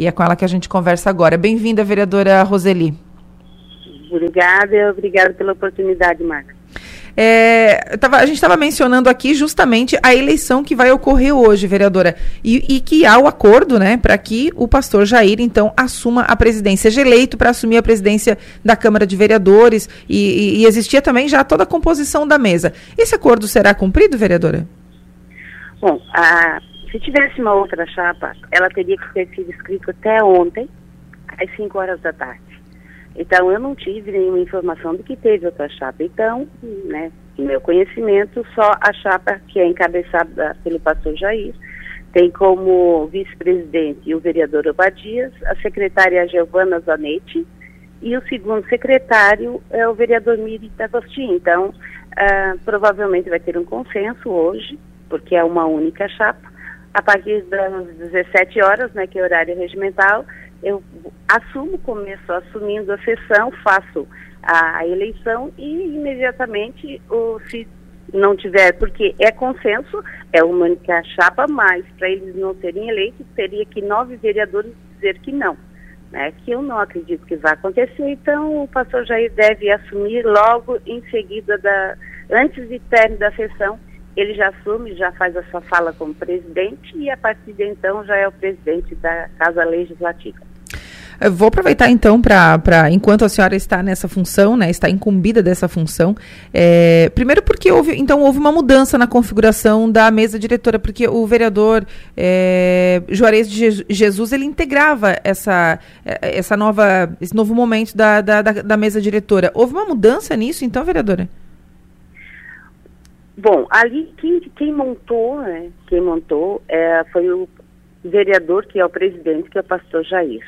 E é com ela que a gente conversa agora. Bem-vinda, vereadora Roseli. Obrigada, obrigada pela oportunidade, Marta. É, tava, a gente estava mencionando aqui justamente a eleição que vai ocorrer hoje, vereadora, e, e que há o acordo, né, para que o pastor Jair, então, assuma a presidência, seja eleito para assumir a presidência da Câmara de Vereadores, e, e, e existia também já toda a composição da mesa. Esse acordo será cumprido, vereadora? Bom, a, se tivesse uma outra chapa, ela teria que ter sido escrita até ontem, às 5 horas da tarde. Então, eu não tive nenhuma informação de que teve outra chapa. Então, né, meu conhecimento, só a chapa que é encabeçada pelo pastor Jair tem como vice-presidente o vereador Obadias, a secretária Giovana Zanetti e o segundo secretário é o vereador Miri D'Agostinho. Então, uh, provavelmente vai ter um consenso hoje, porque é uma única chapa. A partir das 17 horas, né, que é horário regimental, eu assumo, começo assumindo a sessão, faço a, eleição e imediatamente, o, se não tiver, porque é consenso, é uma única chapa, mas para eles não serem eleitos, teria que nove vereadores dizer que não. Né, que eu não acredito que vai acontecer, então o pastor Jair deve assumir logo em seguida, da, antes de término da sessão, ele já assume, já faz a sua fala como presidente e a partir de então já é o presidente da Casa Legislativa. Eu vou aproveitar então para, enquanto a senhora está nessa função, né, está incumbida dessa função, é, primeiro porque houve, então houve uma mudança na configuração da mesa diretora, porque o vereador é, Juarez de Jesus ele integrava essa, é, essa nova, esse novo momento da, da, da, da mesa diretora. Houve uma mudança nisso, então, vereadora? Bom, ali quem, quem montou, né, quem montou é, foi o vereador que é o presidente, que é o pastor Jair.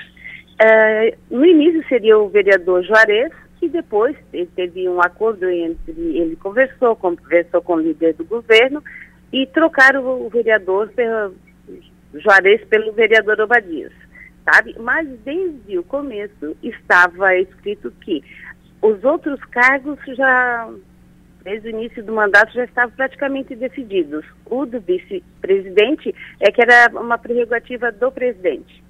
É, no início seria o vereador Juarez, e depois teve um acordo entre, ele conversou, conversou com o líder do governo e trocaram o vereador pelo, Juarez pelo vereador Obadias, sabe? Mas desde o começo estava escrito que os outros cargos já, desde o início do mandato, já estavam praticamente decididos. O do vice-presidente é que era uma prerrogativa do presidente.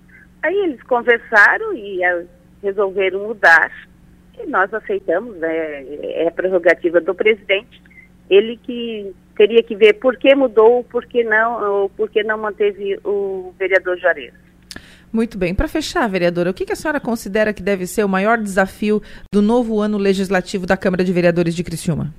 Aí eles conversaram e uh, resolveram mudar. E nós aceitamos, né? é a prerrogativa do presidente. Ele que teria que ver por que mudou, por que não, ou por que não manteve o vereador Juarez. Muito bem. Para fechar, vereadora, o que, a senhora considera que deve ser o maior desafio do novo ano legislativo da Câmara de Vereadores de Criciúma?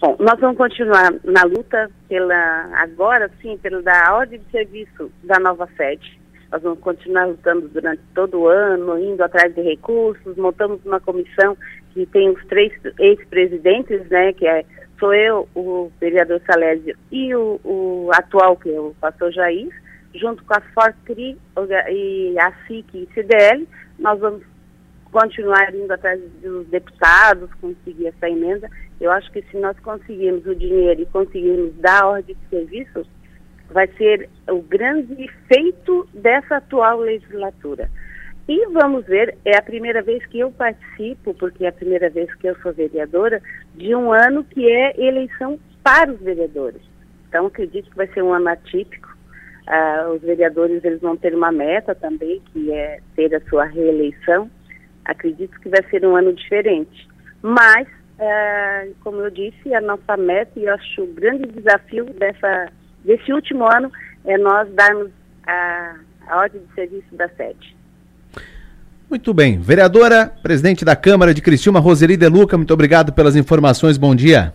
Bom, nós vamos continuar na luta pela, agora sim, pela da ordem de serviço da nova sede. Nós vamos continuar lutando durante todo o ano, indo atrás de recursos. Montamos uma comissão que tem os três ex-presidentes, né, que é, sou eu, o vereador Salésio e o, o atual, que é o pastor Jair, junto com a FORCRI e a SIC e CDL, nós vamos continuar indo atrás dos deputados, conseguir essa emenda. Eu acho que se nós conseguirmos o dinheiro e conseguirmos dar ordem de serviço, vai ser o grande feito dessa atual legislatura. E vamos ver, é a primeira vez que eu participo, porque é a primeira vez que eu sou vereadora, de um ano que é eleição para os vereadores. Então, acredito que vai ser um ano atípico. Uh, os vereadores eles vão ter uma meta também, que é ter a sua reeleição. Acredito que vai ser um ano diferente. Mas, uh, como eu disse, a nossa meta, e eu acho o grande desafio dessa desse último ano é nós darmos a, a ordem de serviço da sede. Muito bem. Vereadora, presidente da Câmara de Criciúma, Roseli De Luca, muito obrigado pelas informações. Bom dia.